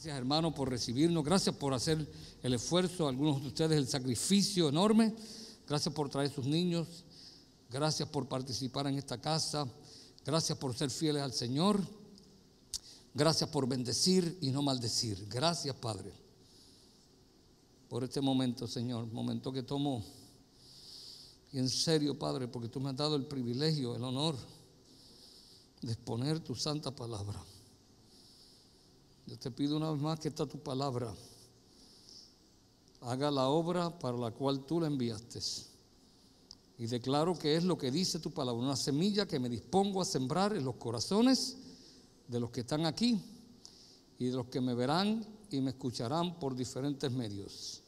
Gracias hermano por recibirnos, gracias por hacer el esfuerzo, algunos de ustedes el sacrificio enorme, gracias por traer sus niños, gracias por participar en esta casa, gracias por ser fieles al Señor, gracias por bendecir y no maldecir, gracias Padre por este momento Señor, momento que tomo y en serio Padre, porque tú me has dado el privilegio, el honor de exponer tu santa palabra. Yo te pido una vez más que esta tu palabra haga la obra para la cual tú la enviaste. Y declaro que es lo que dice tu palabra, una semilla que me dispongo a sembrar en los corazones de los que están aquí y de los que me verán y me escucharán por diferentes medios.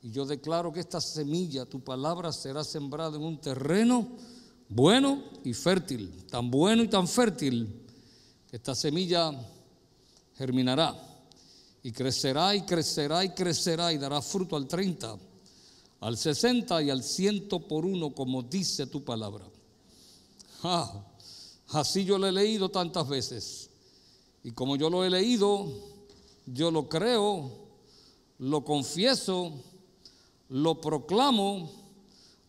Y yo declaro que esta semilla, tu palabra, será sembrada en un terreno bueno y fértil, tan bueno y tan fértil, que esta semilla germinará y crecerá y crecerá y crecerá y dará fruto al 30, al 60 y al 100 por uno, como dice tu palabra. así yo lo he leído tantas veces. Y como yo lo he leído, yo lo creo, lo confieso, lo proclamo,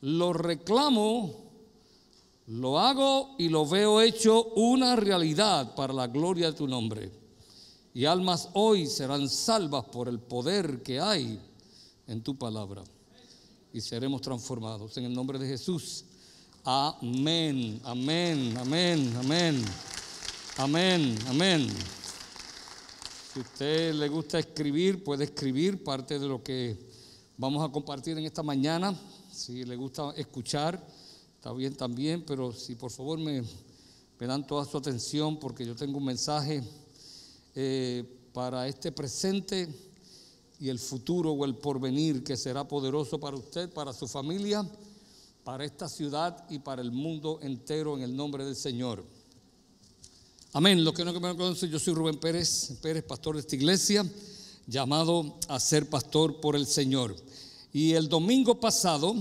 lo reclamo, lo hago y lo veo hecho una realidad para la gloria de tu nombre y almas hoy serán salvas por el poder que hay en tu palabra. Y seremos transformados en el nombre de Jesús. Amén, amén, amén, amén. Amén, amén. Si usted le gusta escribir, puede escribir parte de lo que vamos a compartir en esta mañana. Si le gusta escuchar, está bien también, pero si por favor me dan toda su atención porque yo tengo un mensaje eh, para este presente y el futuro o el porvenir que será poderoso para usted, para su familia, para esta ciudad y para el mundo entero en el nombre del Señor. Amén. Los que no me conocen, yo soy Rubén Pérez, Pérez, pastor de esta iglesia, llamado a ser pastor por el Señor. Y el domingo pasado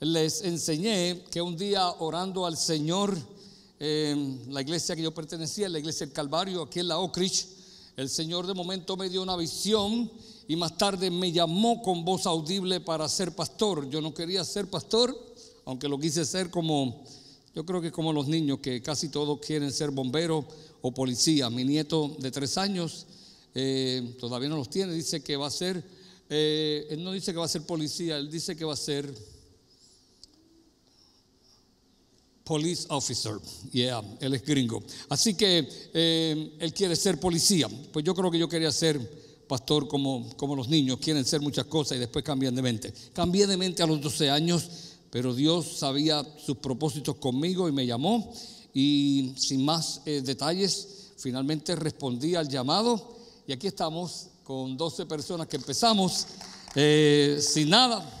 les enseñé que un día orando al Señor, la iglesia que yo pertenecía, la iglesia del Calvario, aquí en la Ocrich, el Señor de momento me dio una visión y más tarde me llamó con voz audible para ser pastor. Yo no quería ser pastor, aunque lo quise ser como, yo creo que como los niños, que casi todos quieren ser bombero o policía. Mi nieto de tres años eh, todavía no los tiene, dice que va a ser, eh, él no dice que va a ser policía, él dice que va a ser police officer. Yeah, él es gringo. Así que eh, él quiere ser policía. Pues yo creo que yo quería ser pastor como, como los niños. Quieren ser muchas cosas y después cambian de mente. Cambié de mente a los 12 años, pero Dios sabía sus propósitos conmigo y me llamó. Y sin más eh, detalles, finalmente respondí al llamado. Y aquí estamos con 12 personas que empezamos eh, sin nada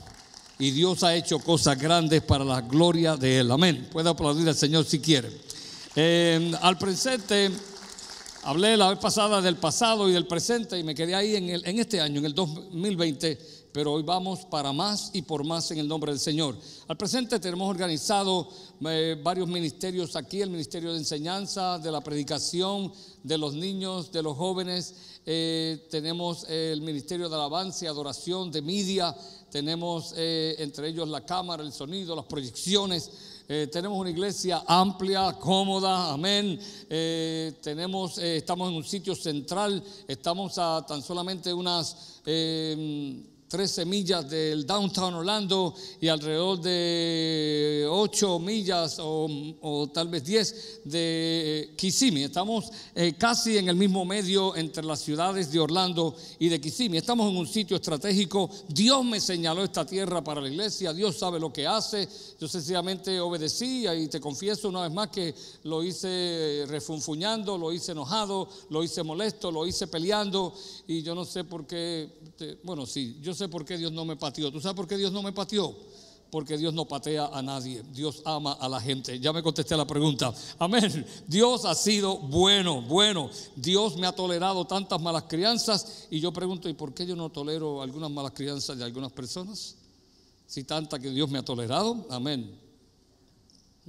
y Dios ha hecho cosas grandes para la gloria de Él. Amén. Puede aplaudir al Señor si quiere. Eh, al presente, hablé la vez pasada del pasado y del presente y me quedé ahí en, el, en este año, en el 2020, pero hoy vamos para más y por más en el nombre del Señor. Al presente tenemos organizado eh, varios ministerios aquí, el Ministerio de Enseñanza, de la Predicación, de los niños, de los jóvenes. Eh, tenemos el Ministerio de Alabanza y Adoración, de Media, tenemos eh, entre ellos la cámara, el sonido, las proyecciones. Eh, tenemos una iglesia amplia, cómoda, amén. Eh, tenemos, estamos en un sitio central, estamos a tan solamente unas tres millas del downtown Orlando y alrededor de ocho millas o, tal vez diez de Kissimmee. Estamos eh, casi en el mismo medio entre las ciudades de Orlando y de Kissimmee. Estamos en un sitio estratégico. Dios me señaló esta tierra para la iglesia. Dios sabe lo que hace. Yo sencillamente obedecí y te confieso una vez más que lo hice refunfuñando, lo hice enojado, lo hice molesto, lo hice peleando y yo no sé por qué, bueno, sí, yo sé por qué Dios no me pateó. ¿Tú sabes por qué Dios no me pateó? Porque Dios no patea a nadie. Dios ama a la gente. Ya me contesté la pregunta. Amén. Dios ha sido bueno, bueno. Dios me ha tolerado tantas malas crianzas. Y yo pregunto, ¿y por qué yo no tolero algunas malas crianzas de algunas personas? Si tanta que Dios me ha tolerado. Amén.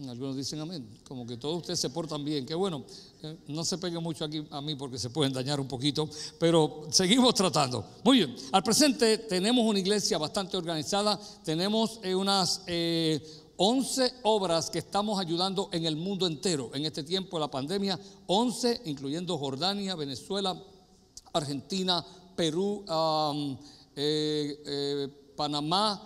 Algunos dicen amén, como que todos ustedes se portan bien. Qué bueno, eh, no se peguen mucho aquí a mí porque se pueden dañar un poquito, pero seguimos tratando. Muy bien, al presente tenemos una iglesia bastante organizada, tenemos eh, unas 11 eh, obras que estamos ayudando en el mundo entero en este tiempo de la pandemia, 11 incluyendo Jordania, Venezuela, Argentina, Perú, Panamá,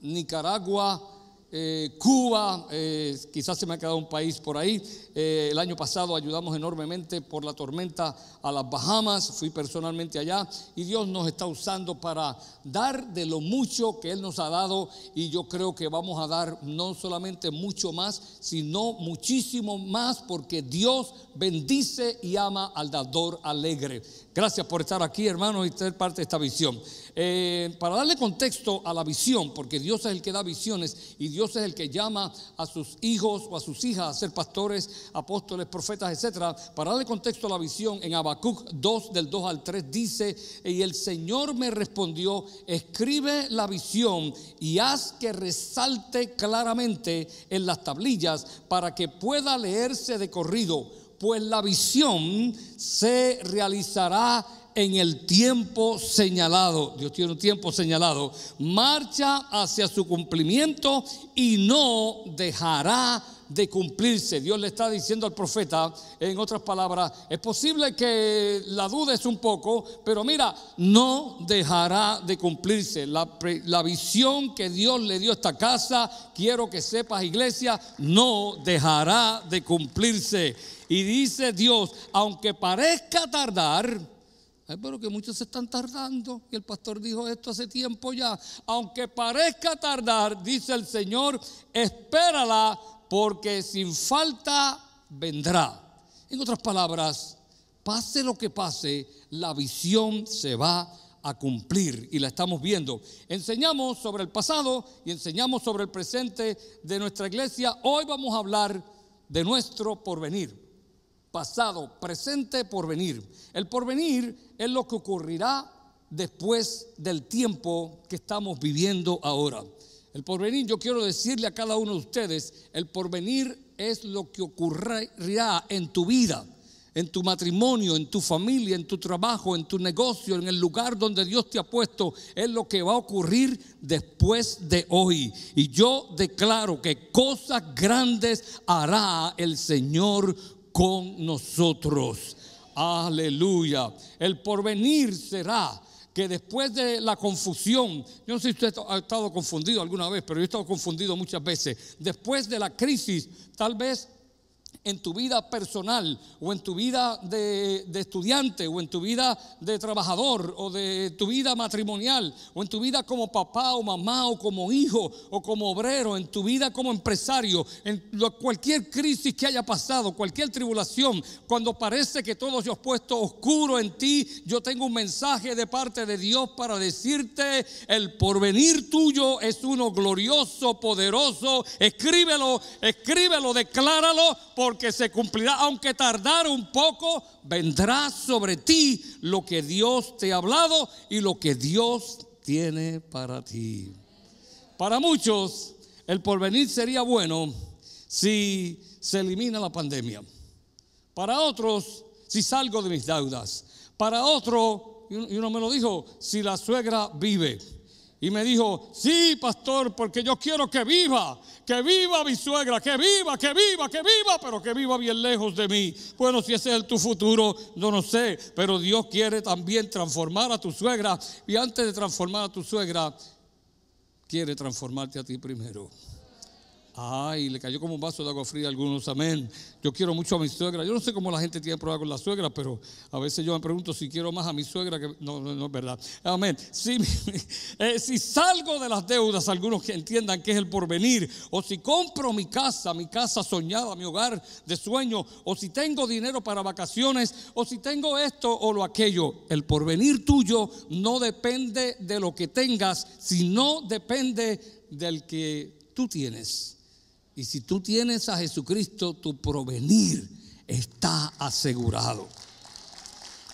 Nicaragua, eh, Cuba, eh, quizás se me ha quedado un país por ahí. Eh, el año pasado ayudamos enormemente por la tormenta a las Bahamas, fui personalmente allá y Dios nos está usando para dar de lo mucho que Él nos ha dado y yo creo que vamos a dar no solamente mucho más, sino muchísimo más porque Dios bendice y ama al dador alegre. Gracias por estar aquí, hermanos, y ser parte de esta visión. Eh, para darle contexto a la visión, porque Dios es el que da visiones y Dios es el que llama a sus hijos o a sus hijas a ser pastores, apóstoles, profetas, etcétera. Para darle contexto a la visión, en Habacuc 2, del 2 al 3, dice: Y el Señor me respondió: Escribe la visión y haz que resalte claramente en las tablillas para que pueda leerse de corrido pues la visión se realizará en el tiempo señalado. Dios tiene un tiempo señalado. Marcha hacia su cumplimiento y no dejará de cumplirse. Dios le está diciendo al profeta, en otras palabras, es posible que la dudes un poco, pero mira, no dejará de cumplirse. La, la visión que Dios le dio a esta casa, quiero que sepas, iglesia, no dejará de cumplirse. Y dice Dios, aunque parezca tardar, pero que muchos se están tardando. Y el pastor dijo esto hace tiempo ya. Aunque parezca tardar, dice el Señor, espérala porque sin falta vendrá. En otras palabras, pase lo que pase, la visión se va a cumplir y la estamos viendo. Enseñamos sobre el pasado y enseñamos sobre el presente de nuestra iglesia. Hoy vamos a hablar de nuestro porvenir. Pasado, presente, porvenir. El porvenir es lo que ocurrirá después del tiempo que estamos viviendo ahora. El porvenir, yo quiero decirle a cada uno de ustedes, el porvenir es lo que ocurrirá en tu vida, en tu matrimonio, en tu familia, en tu trabajo, en tu negocio, en el lugar donde Dios te ha puesto, es lo que va a ocurrir después de hoy. Y yo declaro que cosas grandes hará el Señor con nosotros. Aleluya. El porvenir será que después de la confusión, yo no sé si usted ha estado confundido alguna vez, pero yo he estado confundido muchas veces, después de la crisis, tal vez en tu vida personal o en tu vida de, estudiante o en tu vida de trabajador o de tu vida matrimonial o en tu vida como papá o mamá o como hijo o como obrero, en tu vida como empresario, en cualquier crisis que haya pasado, cualquier tribulación, cuando parece que todo se ha puesto oscuro en ti, yo tengo un mensaje de parte de Dios para decirte, el porvenir tuyo es uno glorioso, poderoso, escríbelo, escríbelo, decláralo porque se cumplirá, aunque tardara un poco, vendrá sobre ti lo que Dios te ha hablado y lo que Dios tiene para ti. Para muchos, el porvenir sería bueno si se elimina la pandemia. Para otros, si salgo de mis deudas. Para otro, y uno me lo dijo, si la suegra vive. Y me dijo, sí, pastor, porque yo quiero que viva, que viva mi suegra, que viva, que viva, que viva, pero que viva bien lejos de mí. Bueno, si ese es tu futuro, no lo sé, pero Dios quiere también transformar a tu suegra. Y antes de transformar a tu suegra, quiere transformarte a ti primero. Ay, le cayó como un vaso de agua fría a algunos, amén. Yo quiero mucho a mi suegra. Yo no sé cómo la gente tiene prueba con la suegra, pero a veces yo me pregunto si quiero más a mi suegra que... No, no, no es verdad. Amén. Si, eh, si salgo de las deudas, algunos que entiendan que es el porvenir, o si compro mi casa, mi casa soñada, mi hogar de sueño, o si tengo dinero para vacaciones, o si tengo esto o lo aquello, el porvenir tuyo no depende de lo que tengas, sino depende del que tú tienes. Y si tú tienes a Jesucristo, tu provenir está asegurado.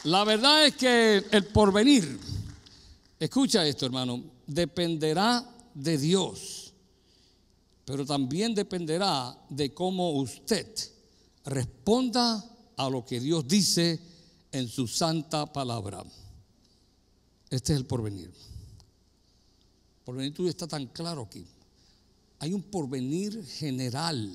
La verdad es que el porvenir, escucha esto hermano, dependerá de Dios. pero también dependerá de cómo usted responda a lo que Dios dice en su santa palabra. Este es el porvenir. El porvenir tuyo está tan claro aquí. Hay un porvenir general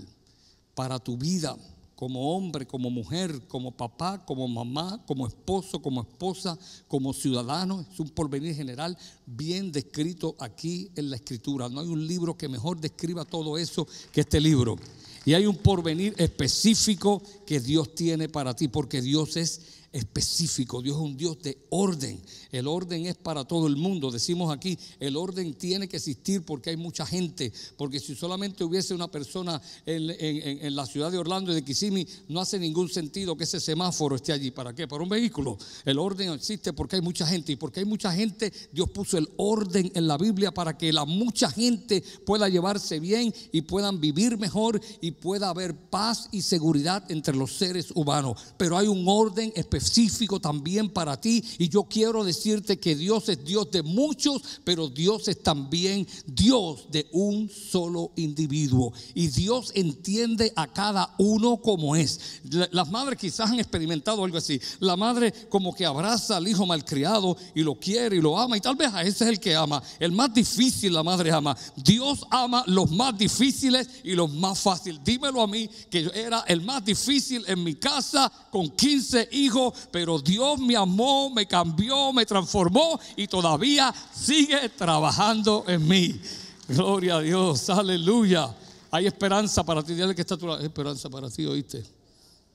para tu vida como hombre, como mujer, como papá, como mamá, como esposo, como esposa, como ciudadano. Es un porvenir general bien descrito aquí en la escritura. No hay un libro que mejor describa todo eso que este libro. Y hay un porvenir específico que Dios tiene para ti, porque Dios es específico. Dios es un Dios de orden. El orden es para todo el mundo. Decimos aquí, el orden tiene que existir porque hay mucha gente. Porque si solamente hubiese una persona en, la ciudad de Orlando y de Kissimmee, no hace ningún sentido que ese semáforo esté allí. ¿Para qué? Para un vehículo. El orden existe porque hay mucha gente. Y porque hay mucha gente, Dios puso el orden en la Biblia para que la mucha gente pueda llevarse bien y puedan vivir mejor y pueda haber paz y seguridad entre los seres humanos. Pero hay un orden específico específico también para ti. Y yo quiero decirte que Dios es Dios de muchos, pero Dios es también Dios de un solo individuo. Y Dios entiende a cada uno como es. Las madres quizás han experimentado algo así. La madre como que abraza al hijo malcriado y lo quiere y lo ama. Y tal vez a ese es el que ama. El más difícil la madre ama. Dios ama los más difíciles y los más fáciles. Dímelo a mí que yo era el más difícil en mi casa con 15 hijos pero Dios me amó, me cambió, me transformó y todavía sigue trabajando en mí. Gloria a Dios, aleluya. Hay esperanza para ti. Dile que está tu esperanza para ti, oíste.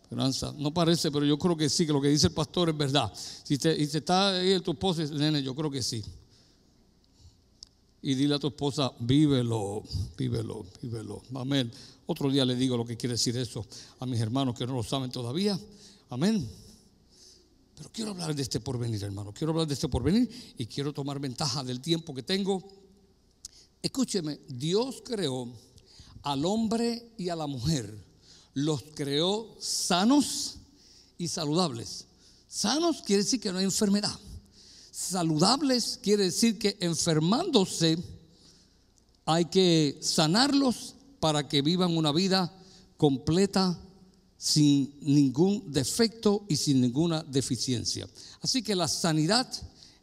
Esperanza. No parece, pero yo creo que sí, que lo que dice el pastor es verdad. Si te, y te está ahí tu esposa, nene, yo creo que sí. Y dile a tu esposa, vívelo, vívelo, vívelo. Amén. Otro día le digo lo que quiere decir eso a mis hermanos que no lo saben todavía. Amén. Pero quiero hablar de este porvenir, hermano. Quiero hablar de este porvenir y quiero tomar ventaja del tiempo que tengo. Escúcheme, Dios creó al hombre y a la mujer. Los creó sanos y saludables. Sanos quiere decir que no hay enfermedad. Saludables quiere decir que enfermándose hay que sanarlos para que vivan una vida completa sin ningún defecto y sin ninguna deficiencia. Así que la sanidad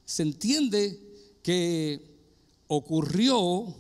se entiende que ocurrió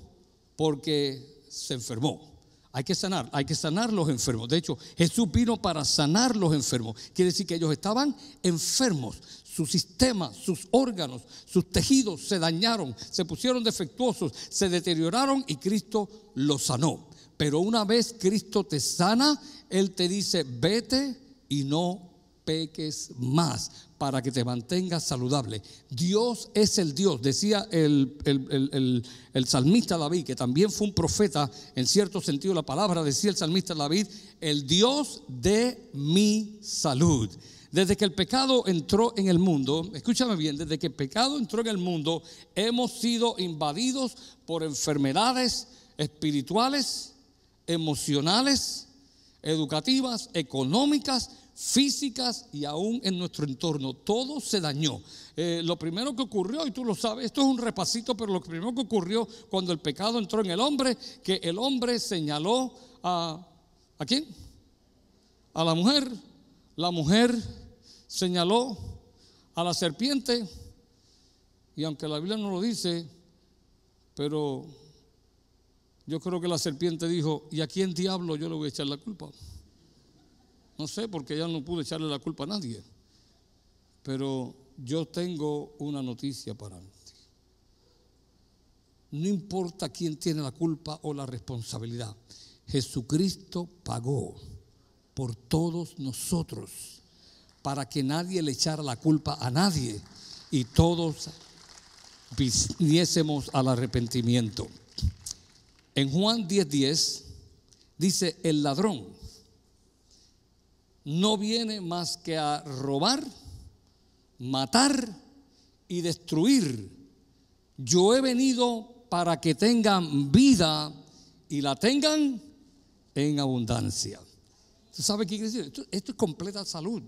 porque se enfermó. Hay que sanar, hay que sanar los enfermos. De hecho, Jesús vino para sanar los enfermos. Quiere decir que ellos estaban enfermos. Su sistema, sus órganos, sus tejidos se dañaron, se pusieron defectuosos, se deterioraron y Cristo los sanó. Pero una vez Cristo te sana, Él te dice, vete y no peques más para que te mantengas saludable. Dios es el Dios, decía el, el, salmista David, que también fue un profeta, en cierto sentido la palabra decía el salmista David, el Dios de mi salud. Desde que el pecado entró en el mundo, escúchame bien, desde que el pecado entró en el mundo, hemos sido invadidos por enfermedades espirituales, emocionales, educativas, económicas, físicas y aún en nuestro entorno. Todo se dañó. Eh, lo primero que ocurrió, y tú lo sabes, esto es un repasito, pero lo primero que ocurrió cuando el pecado entró en el hombre, que el hombre señaló a... ¿A quién? A la mujer. La mujer señaló a la serpiente. Y aunque la Biblia no lo dice, pero yo creo que la serpiente dijo, ¿y a quién diablo yo le voy a echar la culpa? No sé, porque ya no pude echarle la culpa a nadie. Pero yo tengo una noticia para ti. No importa quién tiene la culpa o la responsabilidad. Jesucristo pagó por todos nosotros para que nadie le echara la culpa a nadie y todos viniésemos al arrepentimiento. En Juan 10:10 dice, el ladrón no viene más que a robar, matar y destruir. Yo he venido para que tengan vida y la tengan en abundancia. ¿Usted sabe qué quiere decir? Esto, esto es completa salud.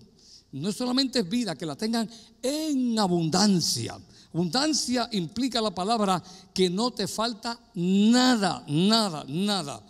No solamente es vida, que la tengan en abundancia. Abundancia implica la palabra que no te falta nada, nada, nada.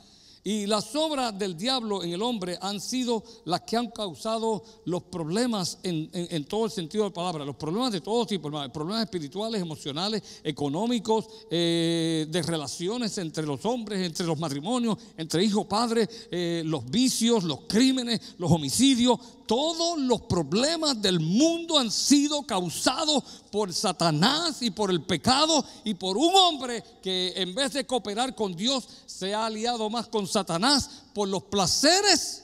Y las obras del diablo en el hombre han sido las que han causado los problemas en, todo el sentido de la palabra, los problemas de todo tipo, problemas espirituales, emocionales, económicos, eh, de relaciones entre los hombres, entre los matrimonios, entre hijo, padre, eh, los vicios, los crímenes, los homicidios, todos los problemas del mundo han sido causados por Satanás y por el pecado y por un hombre que en vez de cooperar con Dios se ha aliado más con Satanás por los placeres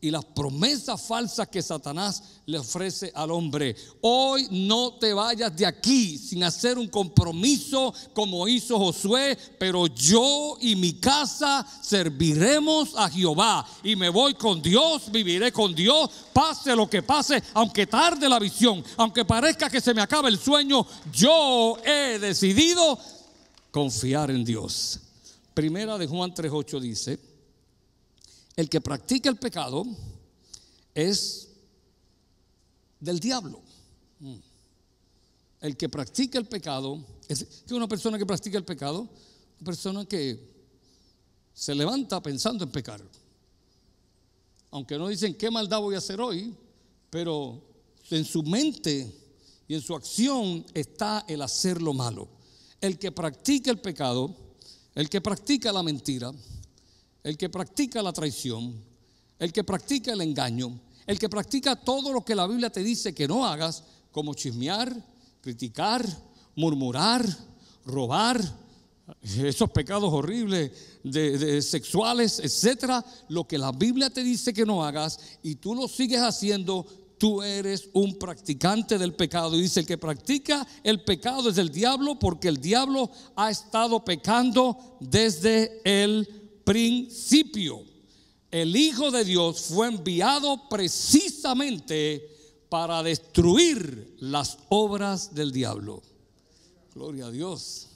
y las promesas falsas que Satanás le ofrece al hombre. Hoy no te vayas de aquí sin hacer un compromiso como hizo Josué, pero yo y mi casa serviremos a Jehová y me voy con Dios, viviré con Dios, pase lo que pase, aunque tarde la visión, aunque parezca que se me acabe el sueño, yo he decidido confiar en Dios. Primera de Juan 3:8 dice, el que practica el pecado es del diablo. Mm. El que practica el pecado es que una persona que practica el pecado, una persona que se levanta pensando en pecar. Aunque no dicen qué maldad voy a hacer hoy, pero en su mente y en su acción está el hacer lo malo. El que practica el pecado, el que practica la mentira, el que practica la traición, el que practica el engaño, el que practica todo lo que la Biblia te dice que no hagas, como chismear, criticar, murmurar, robar, esos pecados horribles de, sexuales, etcétera, lo que la Biblia te dice que no hagas y tú lo sigues haciendo, tú eres un practicante del pecado. Y dice, el que practica el pecado es el diablo porque el diablo ha estado pecando desde el principio. El Hijo de Dios fue enviado precisamente para destruir las obras del diablo. Gloria a Dios.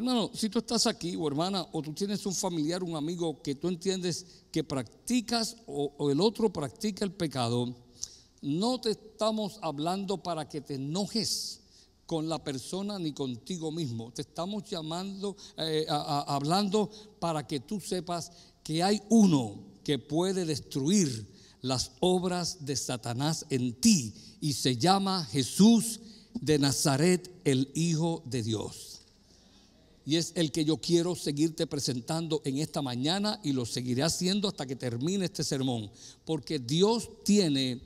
Hermano, si tú estás aquí o hermana, o tú tienes un familiar, un amigo que tú entiendes que practicas o, el otro practica el pecado, no te estamos hablando para que te enojes con la persona ni contigo mismo. Te estamos llamando, eh, hablando para que tú sepas que hay uno que puede destruir las obras de Satanás en ti y se llama Jesús de Nazaret, el Hijo de Dios. Y es el que yo quiero seguirte presentando en esta mañana y lo seguiré haciendo hasta que termine este sermón. Porque Dios tiene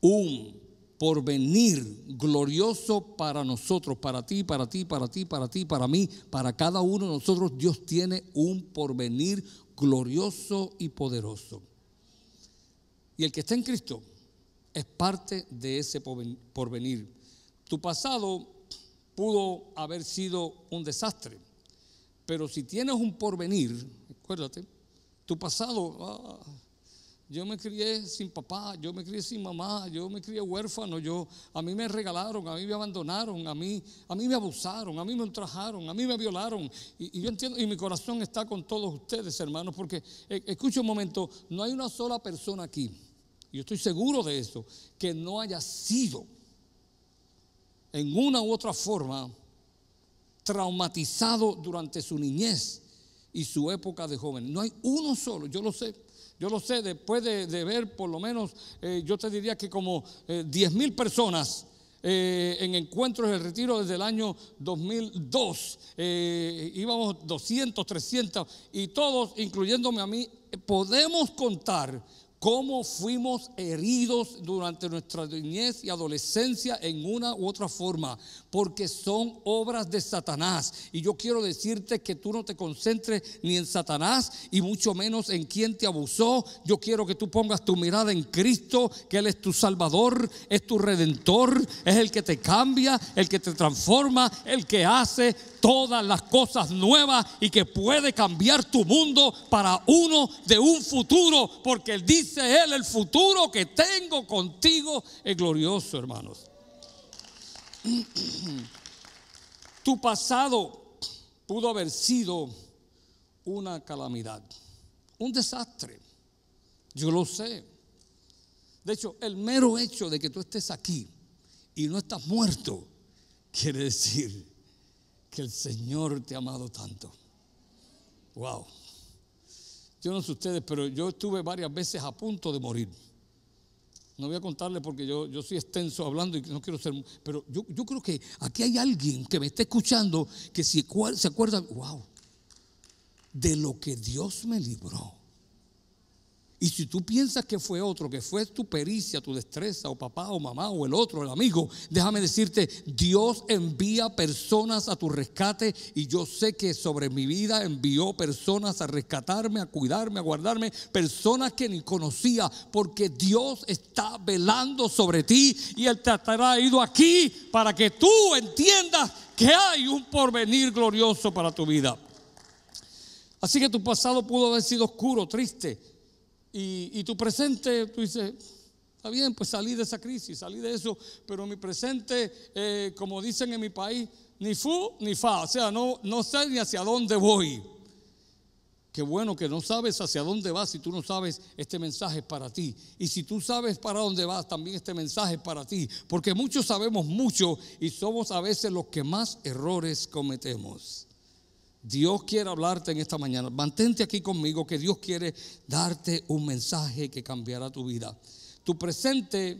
un porvenir glorioso para nosotros, para ti, para ti, para ti, para ti, para mí, para cada uno de nosotros. Dios tiene un porvenir glorioso y poderoso. Y el que está en Cristo es parte de ese porvenir. Tu pasado pudo haber sido un desastre, pero si tienes un porvenir, acuérdate, tu pasado... Ah, yo me crié sin papá, yo me crié sin mamá, yo me crié huérfano, yo, a mí me regalaron, a mí me abandonaron, a mí, a mí me abusaron, a mí me ultrajaron, a mí me violaron. Y, yo entiendo, y mi corazón está con todos ustedes, hermanos, porque eh, escucha un momento, no hay una sola persona aquí, yo estoy seguro de eso, que no haya sido en una u otra forma traumatizado durante su niñez y su época de joven. No hay uno solo, yo lo sé. Yo lo sé, después de, ver por lo menos, eh, yo te diría que como 10 eh, mil personas eh, en encuentros de retiro desde el año 2002. íbamos 200, 300 y todos, incluyéndome a mí, podemos contar cómo fuimos heridos durante nuestra niñez y adolescencia en una u otra forma, porque son obras de Satanás. Y yo quiero decirte que tú no te concentres ni en Satanás y mucho menos en quien te abusó. Yo quiero que tú pongas tu mirada en Cristo, que Él es tu Salvador, es tu Redentor, es el que te cambia, el que te transforma, el que hace todas las cosas nuevas y que puede cambiar tu mundo para uno de un futuro, porque dice Él, el futuro que tengo contigo es glorioso, hermanos. Tu pasado pudo haber sido una calamidad, un desastre. Yo lo sé. De hecho, el mero hecho de que tú estés aquí y no estás muerto, quiere decir que el Señor te ha amado tanto. Wow. Yo no sé ustedes, pero yo estuve varias veces a punto de morir. No voy a contarle porque yo, yo soy extenso hablando y no quiero ser. Pero yo, yo creo que aquí hay alguien que me está escuchando que si se acuerda, wow, de lo que Dios me libró. Y si tú piensas que fue otro, que fue tu pericia, tu destreza, o papá, o mamá, o el otro, el amigo, déjame decirte, Dios envía personas a tu rescate y yo sé que sobre mi vida envió personas a rescatarme, a cuidarme, a guardarme, personas que ni conocía, porque Dios está velando sobre ti y Él te ha traído aquí para que tú entiendas que hay un porvenir glorioso para tu vida. Así que tu pasado pudo haber sido oscuro, triste y, tu presente, tú dices, está bien, pues salí de esa crisis, salí de eso, pero mi presente, eh, como dicen en mi país, ni fu ni fa, o sea, no, no sé ni hacia dónde voy. Qué bueno que no sabes hacia dónde vas si tú no sabes este mensaje para ti. Y si tú sabes para dónde vas, también este mensaje es para ti. Porque muchos sabemos mucho y somos a veces los que más errores cometemos. Dios quiere hablarte en esta mañana. Mantente aquí conmigo que Dios quiere darte un mensaje que cambiará tu vida. Tu presente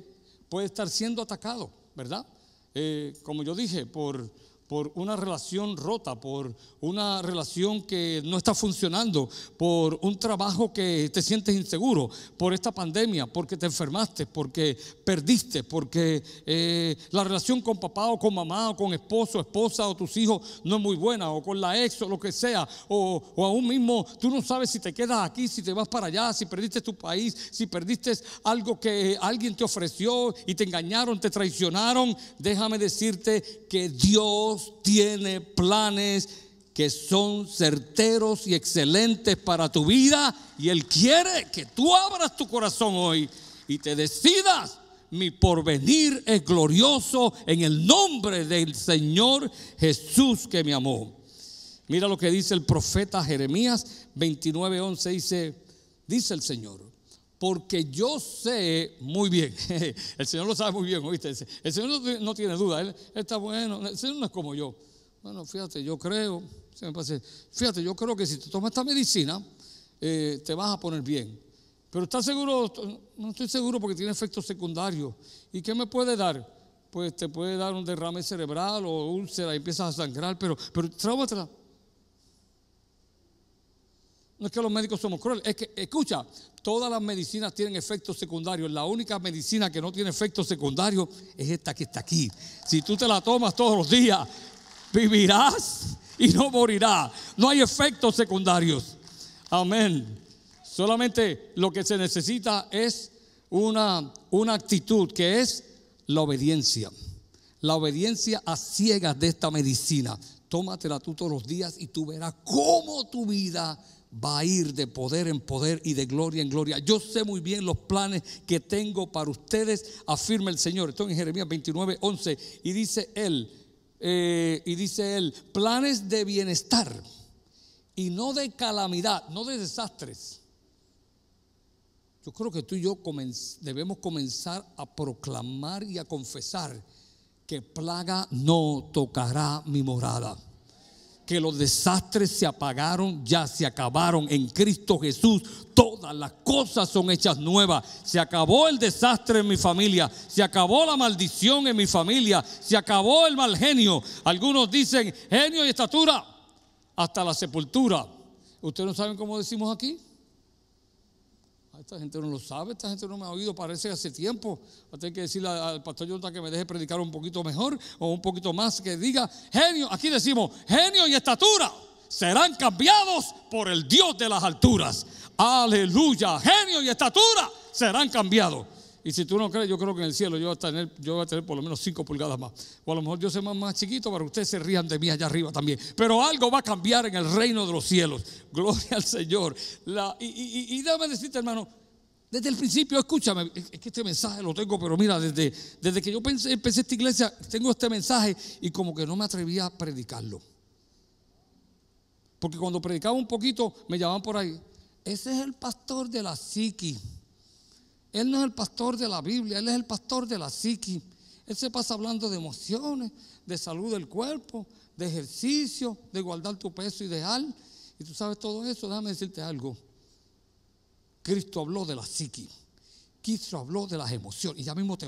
puede estar siendo atacado, ¿verdad? Eh, como yo dije, por por una relación rota, por una relación que no está funcionando, por un trabajo que te sientes inseguro, por esta pandemia, porque te enfermaste, porque perdiste, porque eh, la relación con papá o con mamá o con esposo, esposa o tus hijos no es muy buena, o con la ex o lo que sea, o, o aún mismo tú no sabes si te quedas aquí, si te vas para allá, si perdiste tu país, si perdiste algo que alguien te ofreció y te engañaron, te traicionaron, déjame decirte que Dios tiene planes que son certeros y excelentes para tu vida y Él quiere que tú abras tu corazón hoy y te decidas. Mi porvenir es glorioso en el nombre del Señor Jesús que me amó. Mira lo que dice el profeta Jeremías 29:11 dice, dice el Señor, porque yo sé muy bien, el Señor lo sabe muy bien, ¿oíste? El Señor no, tiene duda, él, está bueno, el Señor no es como yo. Bueno, fíjate, yo creo, fíjate, yo creo que si tú tomas esta medicina, eh, te vas a poner bien. Pero ¿estás seguro? No estoy seguro porque tiene efectos secundarios. ¿Y qué me puede dar? Pues te puede dar un derrame cerebral o úlcera y empiezas a sangrar, pero, pero tráumatela. No es que los médicos somos crueles, es que, escucha, todas las medicinas tienen efectos secundarios. La única medicina que no tiene efectos secundarios es esta que está aquí. Si tú te la tomas todos los días, vivirás y no morirás. No hay efectos secundarios. Amén. Solamente lo que se necesita es una, una actitud que es la obediencia. La obediencia a ciegas de esta medicina. Tómatela tú todos los días y tú verás cómo tu vida va a ir de poder en poder y de gloria en gloria. Yo sé muy bien los planes que tengo para ustedes, afirma el Señor. Estoy en Jeremías 29, 11 y dice él, eh, y dice él, planes de bienestar y no de calamidad, no de desastres. Yo creo que tú y yo debemos comenzar a proclamar y a confesar que plaga no tocará mi morada que los desastres se apagaron, ya se acabaron en Cristo Jesús. Todas las cosas son hechas nuevas. Se acabó el desastre en mi familia, se acabó la maldición en mi familia, se acabó el mal genio. Algunos dicen genio y estatura hasta la sepultura. ¿Ustedes no saben cómo decimos aquí? Esta gente no lo sabe, esta gente no me ha oído, parece hace tiempo. Tengo que decirle al pastor Jonathan que me deje predicar un poquito mejor o un poquito más, que diga genio. Aquí decimos genio y estatura serán cambiados por el Dios de las alturas. Aleluya, genio y estatura serán cambiados. Y si tú no crees, yo creo que en el cielo yo voy a tener, yo voy a tener por lo menos cinco pulgadas más. O a lo mejor yo soy más, más chiquito para que ustedes se rían de mí allá arriba también. Pero algo va a cambiar en el reino de los cielos. Gloria al Señor. y, y, y, déjame decirte, hermano, desde el principio, escúchame, es que este mensaje lo tengo, pero mira, desde, desde que yo pensé, empecé esta iglesia, tengo este mensaje y como que no me atrevía a predicarlo. Porque cuando predicaba un poquito, me llamaban por ahí. Ese es el pastor de la psiqui. Él no es el pastor de la Biblia, Él es el pastor de la psiqui. Él se pasa hablando de emociones, de salud del cuerpo, de ejercicio, de guardar tu peso ideal. Y tú sabes todo eso, déjame decirte algo. Cristo habló de la psiqui. Cristo habló de las emociones. Y ya mismo te,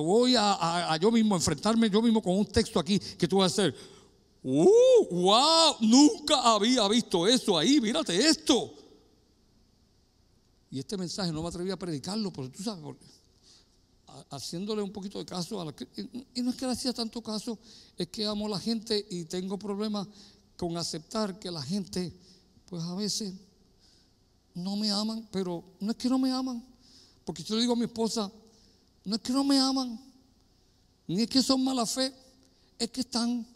voy a, yo mismo enfrentarme yo mismo con un texto aquí que tú vas a hacer. ¡Uh! ¡Wow! Nunca había visto eso ahí. Mírate esto. Y este mensaje no me atreví a predicarlo, porque tú sabes, haciéndole un poquito de caso a la y no es que le hacía tanto caso, es que amo a la gente y tengo problemas con aceptar que la gente, pues a veces no me aman, pero no es que no me aman, porque yo le digo a mi esposa, no es que no me aman, ni es que son mala fe, es que están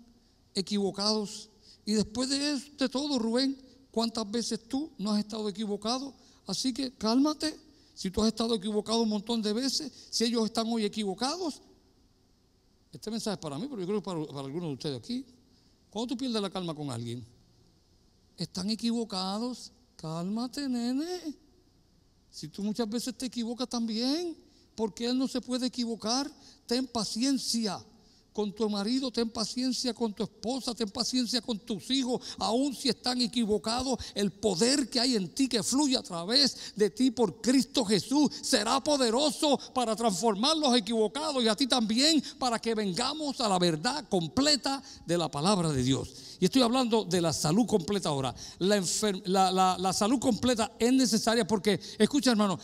equivocados. Y después de, de todo, Rubén, ¿cuántas veces tú no has estado equivocado? Así que cálmate. Si tú has estado equivocado un montón de veces, si ellos están hoy equivocados, este mensaje es para mí, pero yo creo que para, para algunos de ustedes aquí. Cuando tú pierdes la calma con alguien, están equivocados, Cálmate, nene. Si tú muchas veces te equivocas también, porque él no se puede equivocar, ten paciencia con tu marido, ten paciencia con tu esposa, ten paciencia con tus hijos, aun si están equivocados, el poder que hay en ti que fluye a través de ti por Cristo Jesús será poderoso para transformar los equivocados y a ti también para que vengamos a la verdad completa de la palabra de Dios. Y estoy hablando de la salud completa ahora. La, la salud completa es necesaria porque, escucha hermano,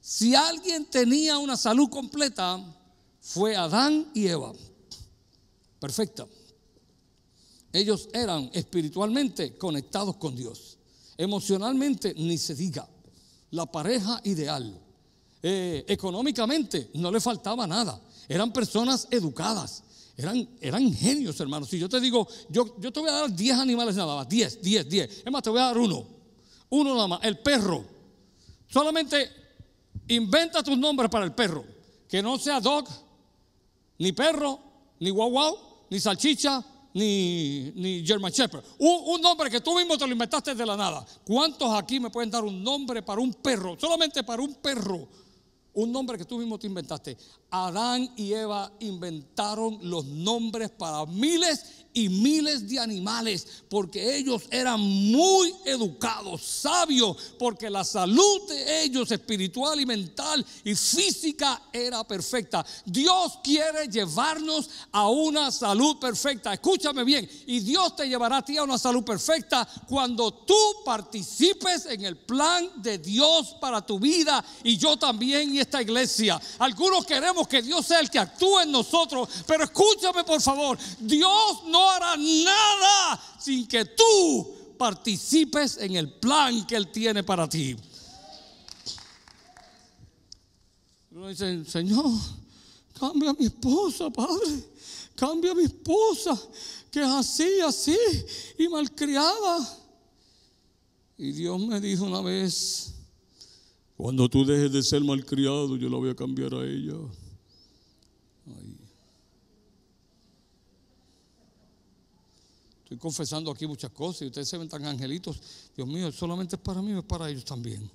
si alguien tenía una salud completa, fue Adán y Eva. Perfecta. Ellos eran espiritualmente conectados con Dios. Emocionalmente, ni se diga. La pareja ideal. Eh, económicamente, no le faltaba nada. Eran personas educadas. Eran, eran genios, hermanos. Si yo te digo, yo, yo te voy a dar 10 animales nada más, 10, 10, 10. Es más, te voy a dar uno. Uno nada más, el perro. Solamente inventa tus nombres para el perro. Que no sea dog, ni perro, ni guau guau, ni salchicha, ni, ni German Shepherd. Un, un, nombre que tú mismo te lo inventaste de la nada. ¿Cuántos aquí me pueden dar un nombre para un perro? Solamente para un perro un nombre que tú mismo te inventaste. Adán y Eva inventaron los nombres para miles y miles de animales, porque ellos eran muy educados, sabios, porque la salud de ellos espiritual y mental y física era perfecta. Dios quiere llevarnos a una salud perfecta. Escúchame bien, y Dios te llevará a ti a una salud perfecta cuando tú participes en el plan de Dios para tu vida y yo también y esta iglesia. Algunos queremos que Dios sea el que actúe en nosotros, pero escúchame por favor, Dios no hará nada sin que tú participes en el plan que Él tiene para ti. Uno dice, Señor, cambia a mi esposa, Padre. Cambia a mi esposa, que es así, así, y malcriada. Y Dios me dijo una vez, cuando tú dejes de ser malcriado, yo la voy a cambiar a ella. Estoy confesando aquí muchas cosas y ustedes se ven tan angelitos. Dios mío, solamente es para mí, es para ellos también.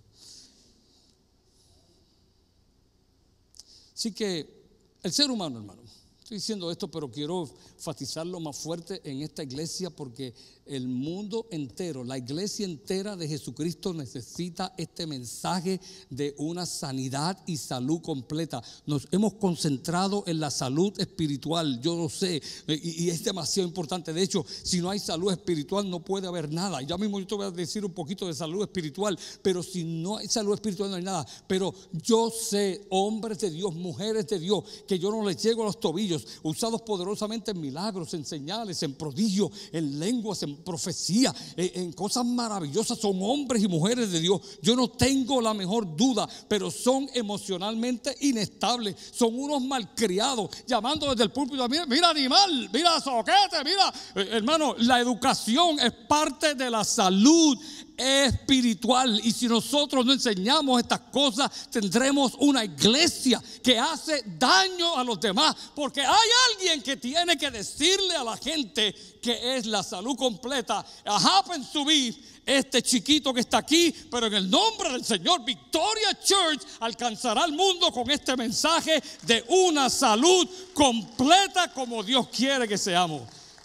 Así que el ser humano, hermano, estoy diciendo esto, pero quiero enfatizarlo más fuerte en esta iglesia porque el mundo entero, la iglesia entera de Jesucristo necesita este mensaje de una sanidad y salud completa. Nos hemos concentrado en la salud espiritual, yo lo sé, y, es demasiado importante. De hecho, si no hay salud espiritual no puede haber nada. Ya mismo yo te voy a decir un poquito de salud espiritual, pero si no hay salud espiritual no hay nada. Pero yo sé, hombres de Dios, mujeres de Dios, que yo no les llego a los tobillos, usados poderosamente en milagros, en señales, en prodigios, en lenguas, en profecía, en, cosas maravillosas. Son hombres y mujeres de Dios. Yo no tengo la mejor duda, pero son emocionalmente inestables. Son unos malcriados, llamando desde el púlpito, mira, mira animal, mira soquete, mira. Eh, hermano, la educación es parte de la salud espiritual. Y si nosotros no enseñamos estas cosas, tendremos una iglesia que hace daño a los demás. Porque hay alguien que tiene que decirle a la gente que es la salud completa. A happen to be este chiquito que está aquí, pero en el nombre del Señor, Victoria Church alcanzará al mundo con este mensaje de una salud completa como Dios quiere que seamos.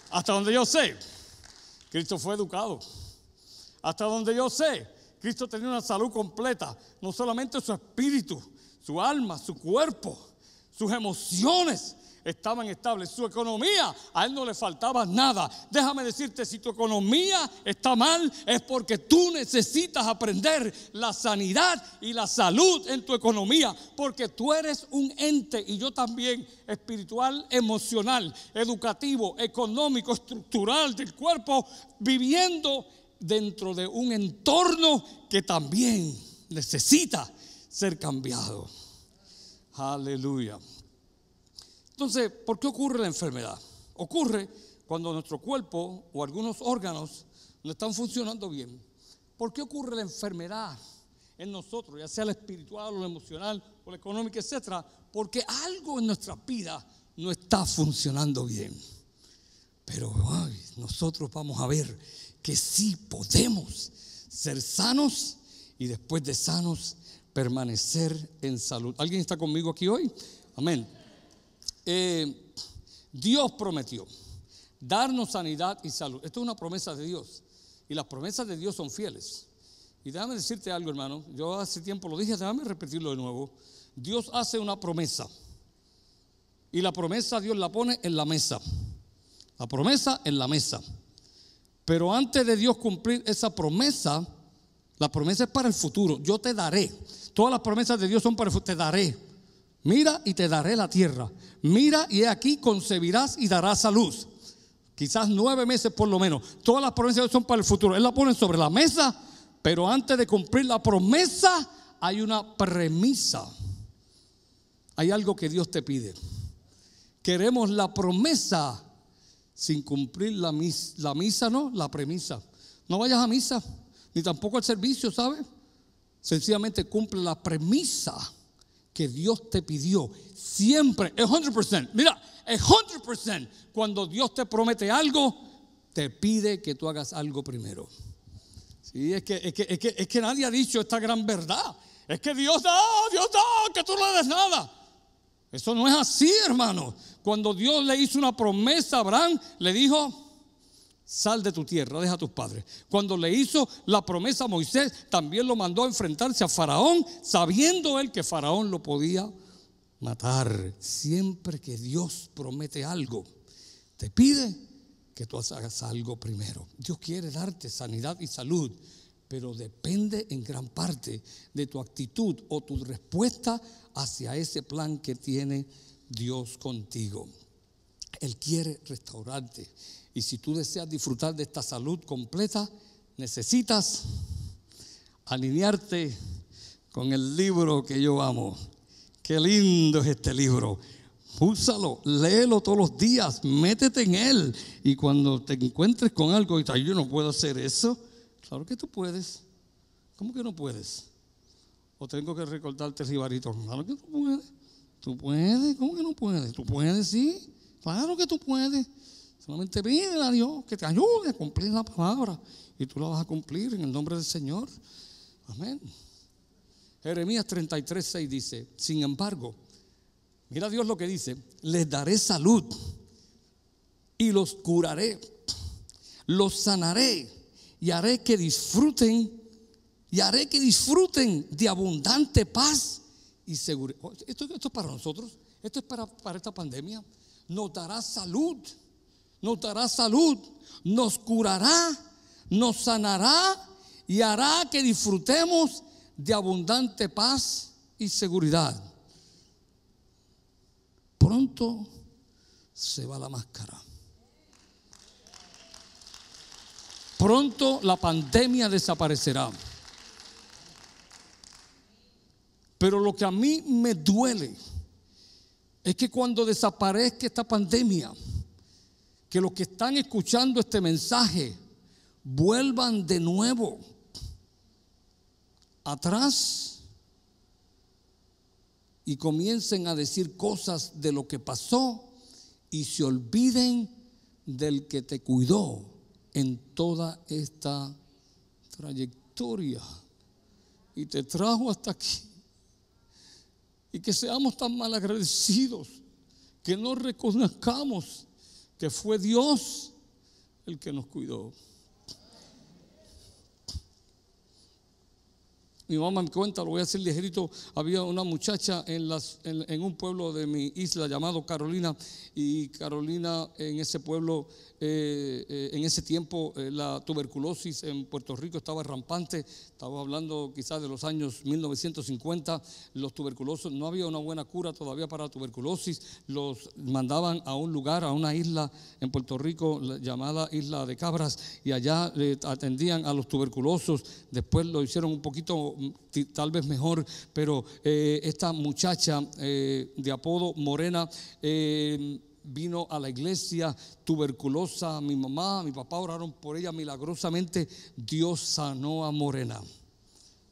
Hasta donde yo sé, Cristo fue educado. Hasta donde yo sé, Cristo tenía una salud completa, no solamente su espíritu, su alma, su cuerpo, sus emociones estaban estables, su economía, a él no le faltaba nada. Déjame decirte, si tu economía está mal, es porque tú necesitas aprender la sanidad y la salud en tu economía, porque tú eres un ente y yo también, espiritual, emocional, educativo, económico, estructural del cuerpo, viviendo dentro de un entorno que también necesita ser cambiado. Aleluya. Entonces, ¿por qué ocurre la enfermedad? Ocurre cuando nuestro cuerpo o algunos órganos no están funcionando bien. ¿Por qué ocurre la enfermedad en nosotros, ya sea la espiritual o la emocional o la económica, etcétera? Porque algo en nuestra vida no está funcionando bien. Pero nosotros vamos a ver que sí podemos ser sanos y después de sanos permanecer en salud. ¿Alguien está conmigo aquí hoy? Amén. Eh, Dios prometió darnos sanidad y salud. Esto es una promesa de Dios. Y las promesas de Dios son fieles. Y déjame decirte algo, hermano. Yo hace tiempo lo dije, déjame repetirlo de nuevo. Dios hace una promesa. Y la promesa Dios la pone en la mesa. La promesa en la mesa. Pero antes de Dios cumplir esa promesa, la promesa es para el futuro. Yo te daré. Todas las promesas de Dios son para el futuro. Te daré. Mira y te daré la tierra. Mira y aquí concebirás y darás a luz. Quizás nueve meses por lo menos. Todas las promesas son para el futuro. Él la pone sobre la mesa, pero antes de cumplir la promesa hay una premisa. Hay algo que Dios te pide. Queremos la promesa sin cumplir la misa, no, la premisa. No vayas a misa, ni tampoco al servicio, ¿sabes? Sencillamente cumple la premisa que Dios te pidió. Siempre, es 100%. Mira, es 100%. Cuando Dios te promete algo, te pide que tú hagas algo primero. Sí, es que, es que, es que, es que nadie ha dicho esta gran verdad. Es que Dios da, Dios da, que tú no le des nada. Eso no es así, hermano. Cuando Dios le hizo una promesa a Abraham, le dijo, sal de tu tierra, deja a tus padres. Cuando le hizo la promesa a Moisés, también lo mandó a enfrentarse a Faraón, sabiendo él que Faraón lo podía matar. Siempre que Dios promete algo, te pide que tú hagas algo primero. Dios quiere darte sanidad y salud, pero depende en gran parte de tu actitud o tu respuesta hacia ese plan que tiene Dios contigo. Él quiere restaurarte. Y si tú deseas disfrutar de esta salud completa, necesitas alinearte con el libro que yo amo. Qué lindo es este libro. Úsalo, léelo todos los días, métete en él. Y cuando te encuentres con algo y dices, yo no puedo hacer eso, claro que tú puedes. ¿Cómo que no puedes? O tengo que recordarte el ribarito. Claro que tú puedes. Tú puedes, ¿cómo que no puedes? Tú puedes, sí. Claro que tú puedes. Solamente pídele a Dios que te ayude a cumplir la palabra. Y tú la vas a cumplir en el nombre del Señor. Amén. Jeremías 33, 6 dice, sin embargo, mira Dios lo que dice, les daré salud y los curaré, los sanaré y haré que disfruten, y haré que disfruten de abundante paz y seguridad. Esto, esto es para nosotros, esto es para, para esta pandemia. Nos dará salud nos dará salud, nos curará, nos sanará y hará que disfrutemos de abundante paz y seguridad. Pronto se va la máscara. Pronto la pandemia desaparecerá. Pero lo que a mí me duele es que cuando desaparezca esta pandemia, que los que están escuchando este mensaje vuelvan de nuevo atrás y comiencen a decir cosas de lo que pasó y se olviden del que te cuidó en toda esta trayectoria y te trajo hasta aquí. Y que seamos tan mal agradecidos que no reconozcamos que fue Dios el que nos cuidó. Mi mamá me cuenta, lo voy a hacer ligerito, había una muchacha en, las, en, un pueblo de mi isla llamado Carolina y Carolina en ese pueblo, eh, eh, en ese tiempo eh, la tuberculosis en Puerto Rico estaba rampante, estaba hablando quizás de los años 1950, los tuberculosos, no había una buena cura todavía para la tuberculosis, los mandaban a un lugar, a una isla en Puerto Rico llamada Isla de Cabras y allá atendían a los tuberculosos, después lo hicieron un poquito tal vez mejor, pero eh, esta muchacha eh, de apodo Morena eh, vino a la iglesia tuberculosa, mi mamá, mi papá oraron por ella milagrosamente, Dios sanó a Morena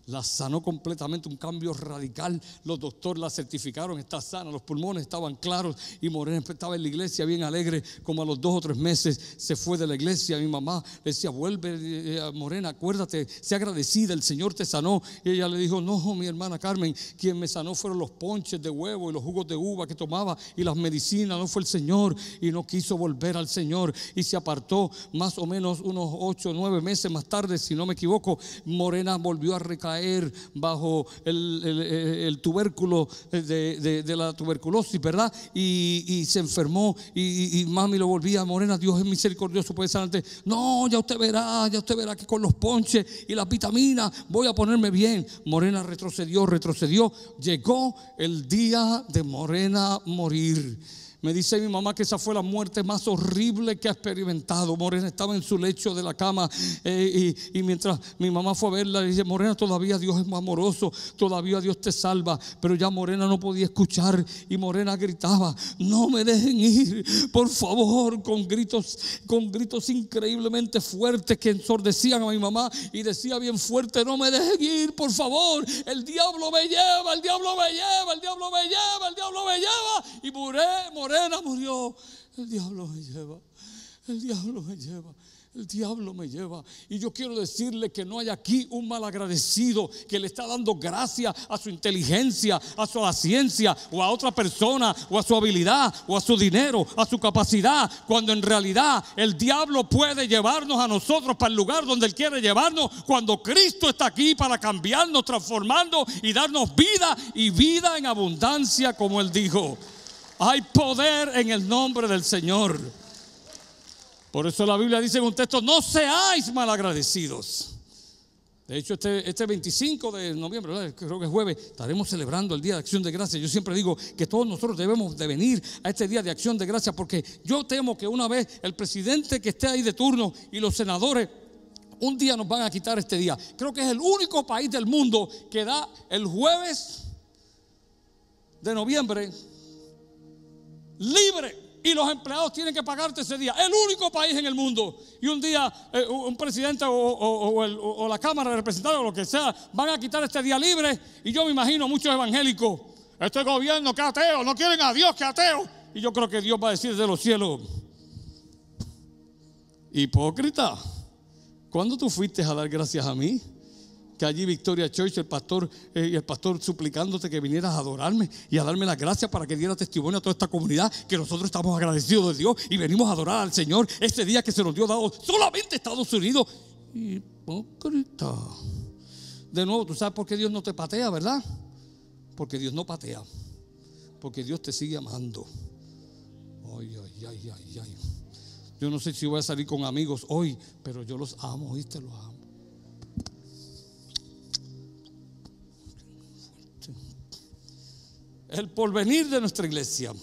la sanó completamente, un cambio radical. Los doctores la certificaron, está sana, los pulmones estaban claros y Morena estaba en la iglesia bien alegre, como a los dos o tres meses se fue de la iglesia. Mi mamá le decía, vuelve eh, Morena, acuérdate, sea agradecida, el Señor te sanó. Y ella le dijo, no, mi hermana Carmen, quien me sanó fueron los ponches de huevo y los jugos de uva que tomaba y las medicinas, no fue el Señor. Y no quiso volver al Señor y se apartó más o menos unos ocho o nueve meses más tarde, si no me equivoco, Morena volvió a recaer bajo el, tubérculo de, la tuberculosis, ¿verdad? Y, se enfermó y, mami lo volvía, Morena, Dios es misericordioso, puede sanarte. No, ya usted verá, ya usted verá que con los ponches y las vitaminas voy a ponerme bien. Morena retrocedió, retrocedió. Llegó el día de Morena morir. Me dice mi mamá que esa fue la muerte más horrible que ha experimentado. Morena estaba en su lecho de la cama eh, y, mientras mi mamá fue a verla, le dice, Morena, todavía Dios es amoroso, todavía Dios te salva. Pero ya Morena no podía escuchar y Morena gritaba, no me dejen ir, por favor, con gritos, con gritos increíblemente fuertes que ensordecían a mi mamá y decía bien fuerte, no me dejen ir, por favor, el diablo me lleva, el diablo me lleva, el diablo me lleva, el diablo me lleva. Y muré, murió. El diablo me lleva. El diablo me lleva. El diablo me lleva. Y yo quiero decirle que no hay aquí un mal agradecido que le está dando gracia a su inteligencia, a su ciencia, o a otra persona, o a su habilidad, o a su dinero, a su capacidad, cuando en realidad el diablo puede llevarnos a nosotros para el lugar donde él quiere llevarnos, cuando Cristo está aquí para cambiarnos, transformando y darnos vida y vida en abundancia, como él dijo. Hay poder en el nombre del Señor. Por eso la Biblia dice en un texto, no seáis malagradecidos. De hecho, este, este 25 de noviembre, creo que es jueves, estaremos celebrando el Día de Acción de Gracia. Yo siempre digo que todos nosotros debemos de venir a este Día de Acción de Gracia porque yo temo que una vez el presidente que esté ahí de turno y los senadores un día nos van a quitar este día. Creo que es el único país del mundo que da el jueves de noviembre libre y los empleados tienen que pagarte ese día. El único país en el mundo. Y un día eh, un presidente o, la Cámara de Representantes o lo que sea van a quitar este día libre. Y yo me imagino muchos evangélicos, este gobierno que ateo, no quieren a Dios que ateo. Y yo creo que Dios va a decir de los cielos, hipócrita, ¿cuándo tú fuiste a dar gracias a mí? Que allí Victoria Church, el pastor eh, y el pastor suplicándote que vinieras a adorarme y a darme la gracia para que diera testimonio a toda esta comunidad que nosotros estamos agradecidos de Dios y venimos a adorar al Señor este día que se nos dio dado solamente Estados Unidos. Hipócrita. De nuevo, tú sabes por qué Dios no te patea, ¿verdad? Porque Dios no patea. Porque Dios te sigue amando. Ay, ay, ay, ay, ay. Yo no sé si voy a salir con amigos hoy, pero yo los amo, te Los amo. El porvenir de nuestra iglesia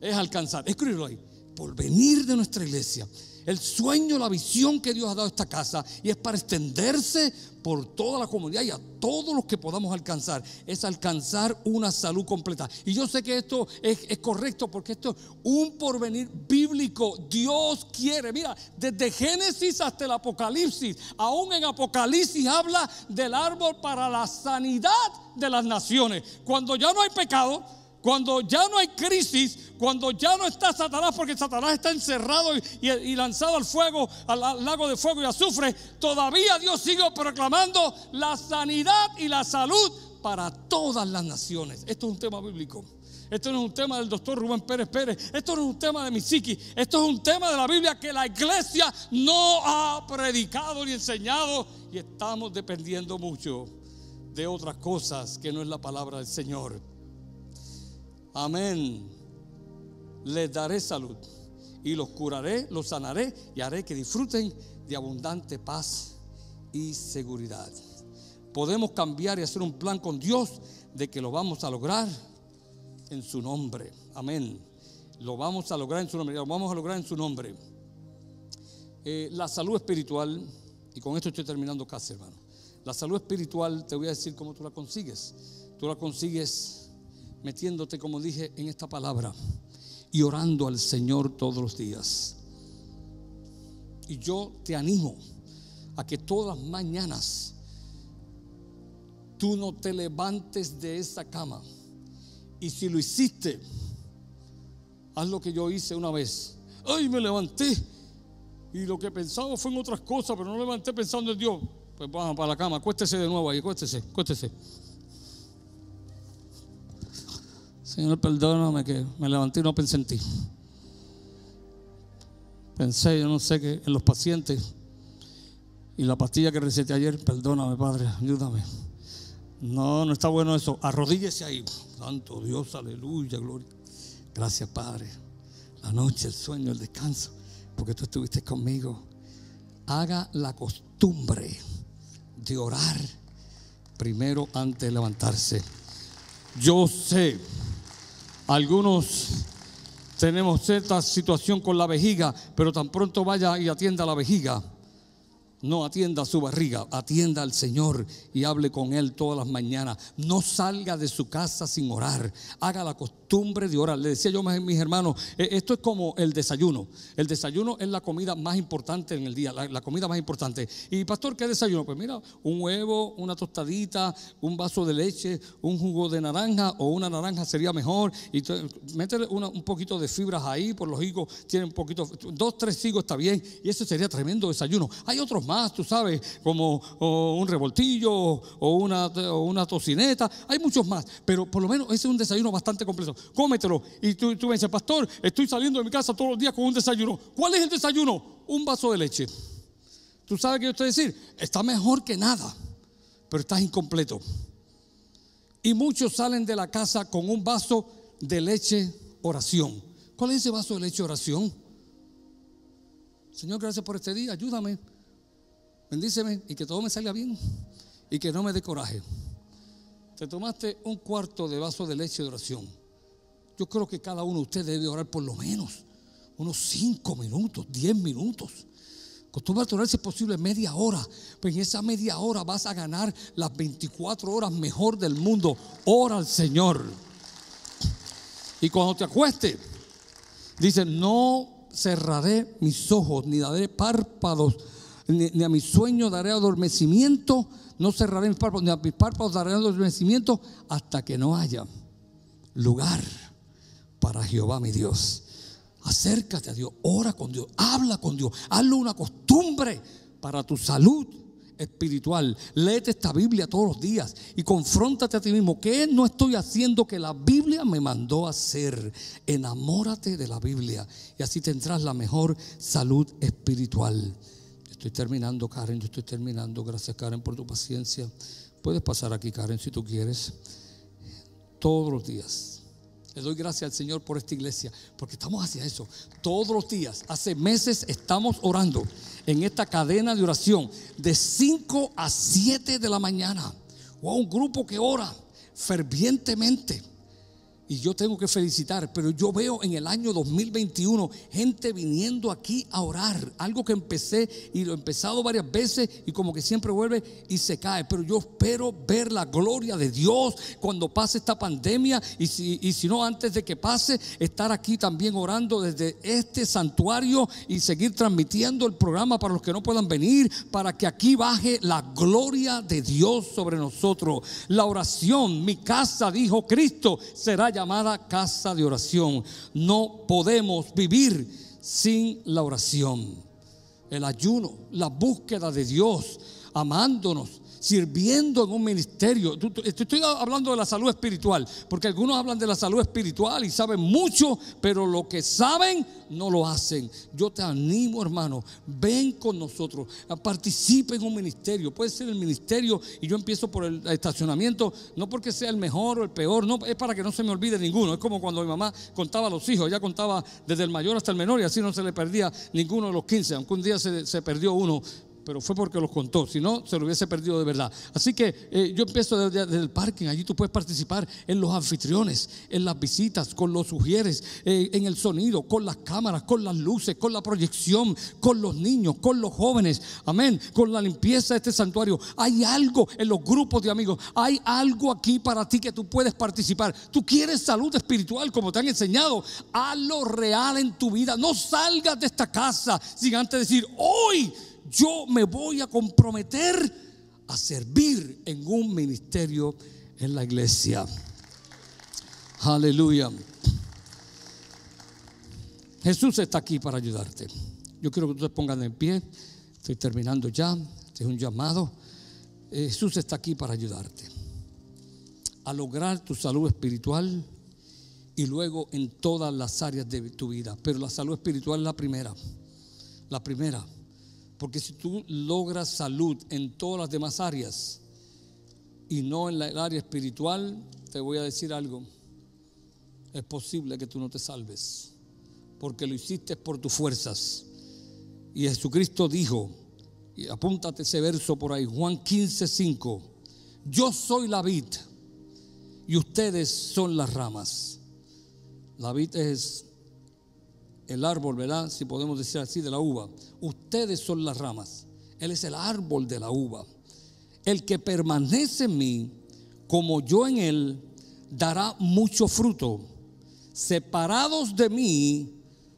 es alcanzar, escríbelo ahí, porvenir de nuestra iglesia. El sueño, la visión que Dios ha dado a esta casa y es para extenderse por toda la comunidad y a todos los que podamos alcanzar, es alcanzar una salud completa. Y yo sé que esto es, es, correcto porque esto es un porvenir bíblico. Dios quiere, mira, desde Génesis hasta el Apocalipsis, aún en Apocalipsis habla del árbol para la sanidad de las naciones. Cuando ya no hay pecado, Cuando ya no hay crisis, cuando ya no está Satanás, porque Satanás está encerrado y, lanzado al fuego, al, lago de fuego y azufre, todavía Dios sigue proclamando la sanidad y la salud para todas las naciones. Esto es un tema bíblico. Esto no es un tema del doctor Rubén Pérez Pérez. Esto no es un tema de mi. Esto es un tema de la Biblia que la iglesia no ha predicado ni enseñado. Y estamos dependiendo mucho de otras cosas que no es la palabra del Señor. Amén. Les daré salud y los curaré, los sanaré y haré que disfruten de abundante paz y seguridad. Podemos cambiar y hacer un plan con Dios de que lo vamos a lograr en su nombre. Amén. Lo vamos a lograr en su nombre. Lo vamos a lograr en su nombre. Eh, la salud espiritual, y con esto estoy terminando casi, hermano. La salud espiritual, te voy a decir cómo tú la consigues. Tú la consigues metiéndote, como dije, en esta palabra y orando al Señor todos los días. Y yo te animo a que todas las mañanas tú no te levantes de esa cama. Y si lo hiciste, haz lo que yo hice una vez. Ay, me levanté. Y lo que pensaba fue en otras cosas, pero no levanté pensando en Dios. Pues vamos para la cama, acuéstese de nuevo ahí, acuéstese, acuéstese. Señor, perdóname que me levanté y no pensé en ti. Pensé, yo no sé qué, en los pacientes y la pastilla que receté ayer, perdóname, Padre, ayúdame. No, no está bueno eso. Arrodíllese ahí. Santo Dios, aleluya, gloria. Gracias, Padre. La noche, el sueño, el descanso, porque tú estuviste conmigo. Haga la costumbre de orar primero antes de levantarse. Yo sé algunos tenemos cierta situación con la vejiga, pero tan pronto vaya y atienda la vejiga, no atienda su barriga, atienda al Señor y hable con Él todas las mañanas. No salga de su casa sin orar. Haga la costumbre de orar. Le decía yo a mis hermanos, eh, esto es como el desayuno. El desayuno es la comida más importante en el día, la, comida más importante. Y pastor, ¿qué desayuno? Pues mira, un huevo, una tostadita, un vaso de leche, un jugo de naranja o una naranja sería mejor. Y métele un poquito de fibras ahí, por los higos tienen un poquito, dos, tres higos está bien. Y ese sería tremendo desayuno. Hay otros más, tú sabes, como un revoltillo o una, tocineta. Hay muchos más, pero por lo menos ese es un desayuno bastante completo. Cómetelo. Y tú, tú me dices, pastor, estoy saliendo de mi casa todos los días con un desayuno. ¿Cuál es el desayuno? Un vaso de leche. ¿Tú sabes qué yo estoy decir? Está mejor que nada, pero estás incompleto. Y muchos salen de la casa con un vaso de leche oración. ¿Cuál es ese vaso de leche oración? Señor, gracias por este día, ayúdame. Bendíceme y que todo me salga bien y que no me dé coraje. Te tomaste un cuarto de vaso de leche de oración. Yo creo que cada uno de ustedes debe orar por lo menos unos cinco minutos, diez minutos. Acostúmbrate a orar si es posible media hora. Pues en esa media hora vas a ganar las 24 horas mejor del mundo. Ora al Señor. Y cuando te acuestes, dice, no cerraré mis ojos ni daré párpados ni, a mi sueño daré adormecimiento, no cerraré mis párpados, ni a mis párpados daré adormecimiento hasta que no haya lugar para Jehová mi Dios. Acércate a Dios, ora con Dios, habla con Dios, hazlo una costumbre para tu salud espiritual. Léete esta Biblia todos los días y confróntate a ti mismo. ¿Qué no estoy haciendo que la Biblia me mandó hacer? Enamórate de la Biblia y así tendrás la mejor salud espiritual. Estoy terminando, Karen, yo estoy terminando. Gracias, Karen, por tu paciencia. Puedes pasar aquí, Karen, si tú quieres. Todos los días. Le doy gracias al Señor por esta iglesia, porque estamos hacia eso. Todos los días, hace meses estamos orando en esta cadena de oración de 5 a 7 de la mañana. O a un grupo que ora fervientemente y yo tengo que felicitar, pero yo veo en el año 2021 gente viniendo aquí a orar, algo que empecé y lo he empezado varias veces y como que siempre vuelve y se cae, pero yo espero ver la gloria de Dios cuando pase esta pandemia y si, y si no antes de que pase, estar aquí también orando desde este santuario y seguir transmitiendo el programa para los que no puedan venir, para que aquí baje la gloria de Dios sobre nosotros. La oración, mi casa, dijo Cristo, será ya llamada casa de oración. No podemos vivir sin la oración. El ayuno, la búsqueda de Dios, amándonos, sirviendo en un ministerio. Estoy hablando de la salud espiritual, porque algunos hablan de la salud espiritual y saben mucho, pero lo que saben no lo hacen. Yo te animo, hermano, ven con nosotros, participe en un ministerio. Puede ser el ministerio y yo empiezo por el estacionamiento, no porque sea el mejor o el peor, no, es para que no se me olvide ninguno. Es como cuando mi mamá contaba a los hijos, ella contaba desde el mayor hasta el menor y así no se le perdía ninguno de los 15, aunque un día se, se perdió uno pero fue porque los contó, si no, se lo hubiese perdido de verdad. Así que eh, yo empiezo desde, el parking, allí tú puedes participar en los anfitriones, en las visitas, con los sugieres, eh, en el sonido, con las cámaras, con las luces, con la proyección, con los niños, con los jóvenes, amén, con la limpieza de este santuario. Hay algo en los grupos de amigos, hay algo aquí para ti que tú puedes participar. Tú quieres salud espiritual, como te han enseñado, a lo real en tu vida. No salgas de esta casa sin antes decir, hoy yo me voy a comprometer a servir en un ministerio en la iglesia. Aleluya. Jesús está aquí para ayudarte. Yo quiero que tú te pongas en pie. Estoy terminando ya. Este es un llamado. Jesús está aquí para ayudarte a lograr tu salud espiritual y luego en todas las áreas de tu vida. Pero la salud espiritual es la primera. La primera. Porque si tú logras salud en todas las demás áreas y no en el área espiritual, te voy a decir algo. Es posible que tú no te salves. Porque lo hiciste por tus fuerzas. Y Jesucristo dijo, y apúntate ese verso por ahí, Juan 15, 5. Yo soy la vid y ustedes son las ramas. La vid es el árbol, ¿verdad? Si podemos decir así, de la uva. Ustedes son las ramas. Él es el árbol de la uva. El que permanece en mí, como yo en él, dará mucho fruto. Separados de mí,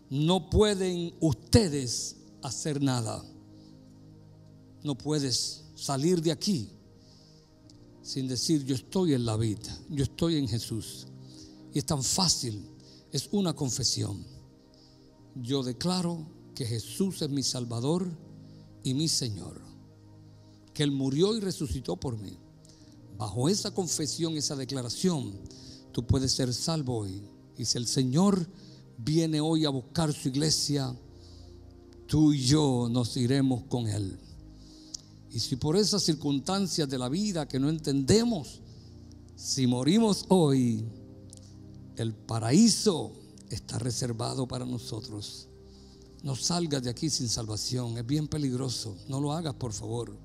no pueden ustedes hacer nada. No puedes salir de aquí sin decir yo estoy en la vida, yo estoy en Jesús. Y es tan fácil, es una confesión yo declaro que Jesús es mi Salvador y mi Señor, que Él murió y resucitó por mí. Bajo esa confesión, esa declaración, tú puedes ser salvo hoy. Y si el Señor viene hoy a buscar su iglesia, tú y yo nos iremos con Él. Y si por esas circunstancias de la vida que no entendemos, si morimos hoy, el paraíso está reservado para nosotros. No salgas de aquí sin salvación, es bien peligroso. No lo hagas, por favor.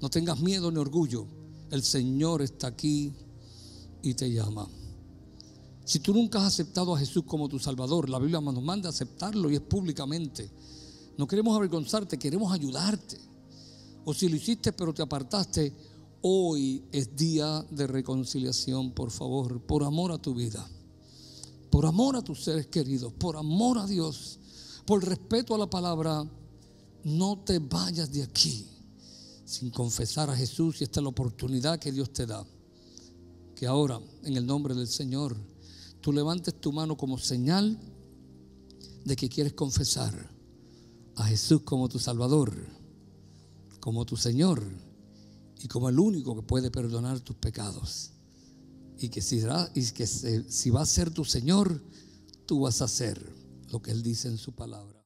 No tengas miedo ni orgullo. El Señor está aquí y te llama. Si tú nunca has aceptado a Jesús como tu Salvador, la Biblia nos manda a aceptarlo y es públicamente. No queremos avergonzarte, queremos ayudarte. O si lo hiciste pero te apartaste, hoy es día de reconciliación, por favor, por amor a tu vida por amor a tus seres queridos, por amor a Dios, por respeto a la palabra, no te vayas de aquí sin confesar a Jesús y esta es la oportunidad que Dios te da. Que ahora, en el nombre del Señor, tú levantes tu mano como señal de que quieres confesar a Jesús como tu Salvador, como tu Señor y como el único que puede perdonar tus pecados y que, si, va a ser tu Señor, tú vas a hacer lo que Él dice en su palabra.